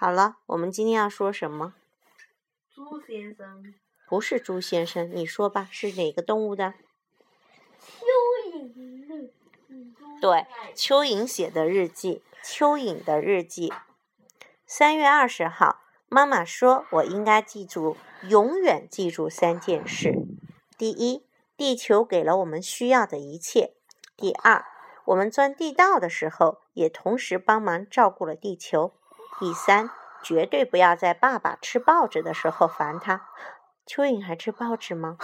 好了，我们今天要说什么？猪先生。不是猪先生，你说吧，是哪个动物的？蚯蚓日对，蚯蚓写的日记。蚯蚓的日记。三月二十号，妈妈说我应该记住，永远记住三件事：第一，地球给了我们需要的一切；第二，我们钻地道的时候，也同时帮忙照顾了地球；第三，绝对不要在爸爸吃报纸的时候烦他。蚯蚓还吃报纸吗？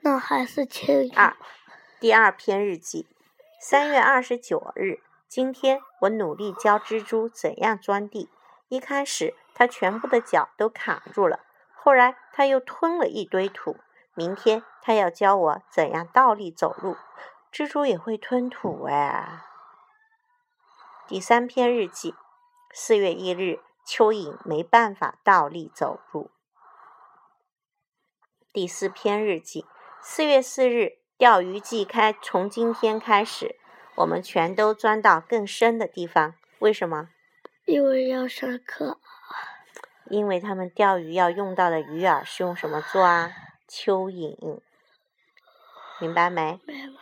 那还是蚯蚓。二，第二篇日记，三月二十九日。今天我努力教蜘蛛怎样钻地。一开始，它全部的脚都卡住了，后来它又吞了一堆土。明天，它要教我怎样倒立走路。蜘蛛也会吞土哎。第三篇日记，四月一日，蚯蚓没办法倒立走路。第四篇日记，四月四日，钓鱼季开，从今天开始。我们全都钻到更深的地方，为什么？因为要上课。因为他们钓鱼要用到的鱼饵是用什么做啊？蚯蚓，明白没？明白。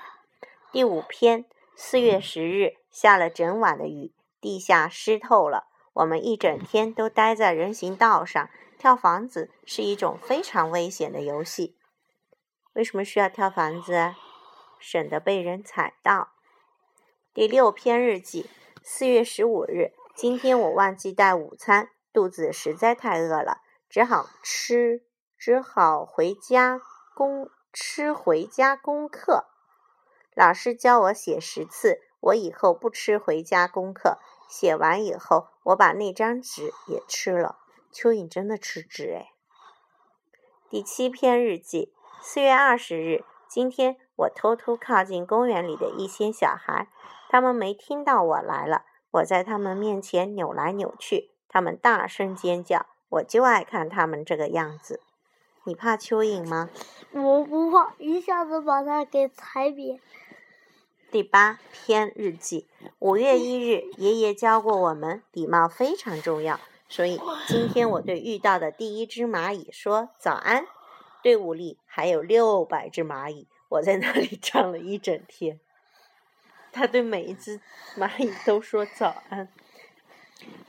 第五篇，四月十日，下了整晚的雨，地下湿透了。我们一整天都待在人行道上，跳房子是一种非常危险的游戏。为什么需要跳房子？省得被人踩到。第六篇日记，四月十五日，今天我忘记带午餐，肚子实在太饿了，只好吃，只好回家功吃回家功课。老师教我写十次，我以后不吃回家功课。写完以后，我把那张纸也吃了。蚯蚓真的吃纸哎。第七篇日记，四月二十日，今天我偷偷靠近公园里的一些小孩。他们没听到我来了，我在他们面前扭来扭去，他们大声尖叫，我就爱看他们这个样子。你怕蚯蚓吗？我不怕，一下子把它给踩扁。第八篇日记，五月一日，爷爷教过我们，礼貌非常重要，所以今天我对遇到的第一只蚂蚁说早安。队伍里还有六百只蚂蚁，我在那里 站了一整天。他对每一只蚂蚁都说早安。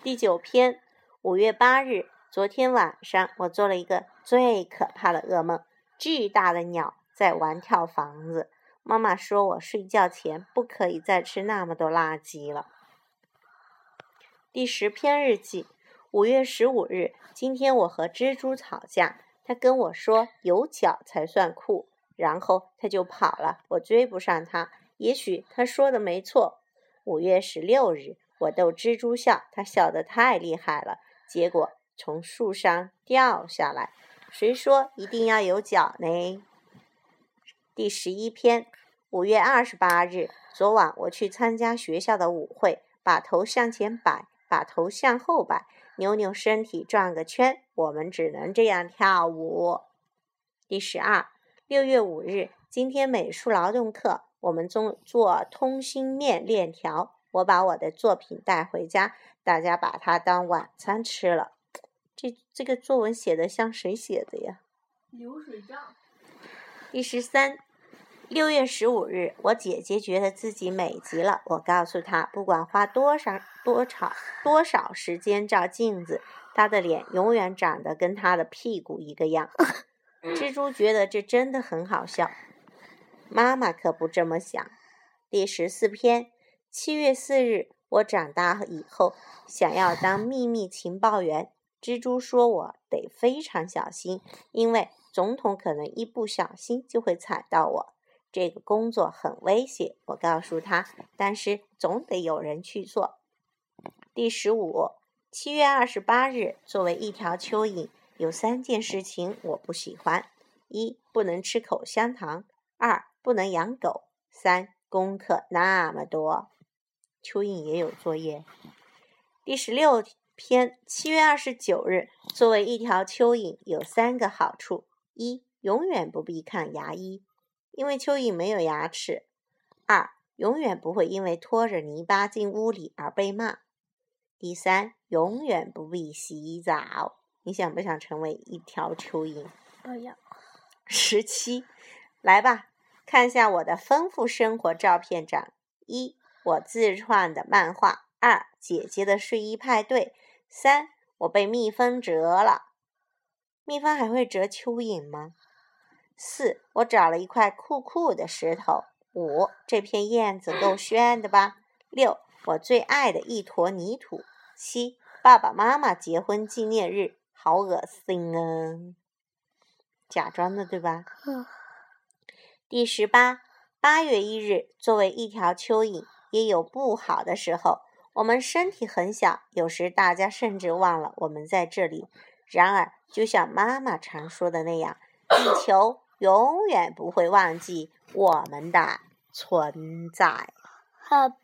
第九篇，五月八日，昨天晚上我做了一个最可怕的噩梦，巨大的鸟在玩跳房子。妈妈说我睡觉前不可以再吃那么多垃圾了。第十篇日记，五月十五日，今天我和蜘蛛吵架，他跟我说有脚才算酷，然后他就跑了，我追不上他。也许他说的没错。五月十六日，我逗蜘蛛笑，它笑得太厉害了，结果从树上掉下来。谁说一定要有脚呢？第十一篇，五月二十八日，昨晚我去参加学校的舞会，把头向前摆，把头向后摆，扭扭身体转个圈，我们只能这样跳舞。第十二，六月五日，今天美术劳动课。我们做做通心面链条，我把我的作品带回家，大家把它当晚餐吃了。这这个作文写的像谁写的呀？流水账。第十三，六月十五日，我姐姐觉得自己美极了。我告诉她，不管花多少多少多少时间照镜子，她的脸永远长得跟她的屁股一个样。蜘蛛觉得这真的很好笑。妈妈可不这么想。第十四篇，七月四日，我长大以后想要当秘密情报员。蜘蛛说：“我得非常小心，因为总统可能一不小心就会踩到我。这个工作很危险。”我告诉他：“但是总得有人去做。”第十五，七月二十八日，作为一条蚯蚓，有三件事情我不喜欢：一，不能吃口香糖；二，不能养狗。三功课那么多，蚯蚓也有作业。第十六篇，七月二十九日，作为一条蚯蚓，有三个好处：一，永远不必看牙医，因为蚯蚓没有牙齿；二，永远不会因为拖着泥巴进屋里而被骂；第三，永远不必洗澡。你想不想成为一条蚯蚓？不要。十七，来吧，看下我的丰富生活照片展：一，我自创的漫画；二，姐姐的睡衣派对；三，我被蜜蜂蛰了。蜜蜂还会蛰蚯蚓吗？四，我找了一块酷酷的石头。五，这片叶子够炫的吧？六，我最爱的一坨泥土。七，爸爸妈妈结婚纪念日，好恶心啊！假装的对吧？第十八，八月一日，作为一条蚯蚓，也有不好的时候。我们身体很小，有时大家甚至忘了我们在这里。然而，就像妈妈常说的那样，地球永远不会忘记我们的存在。好。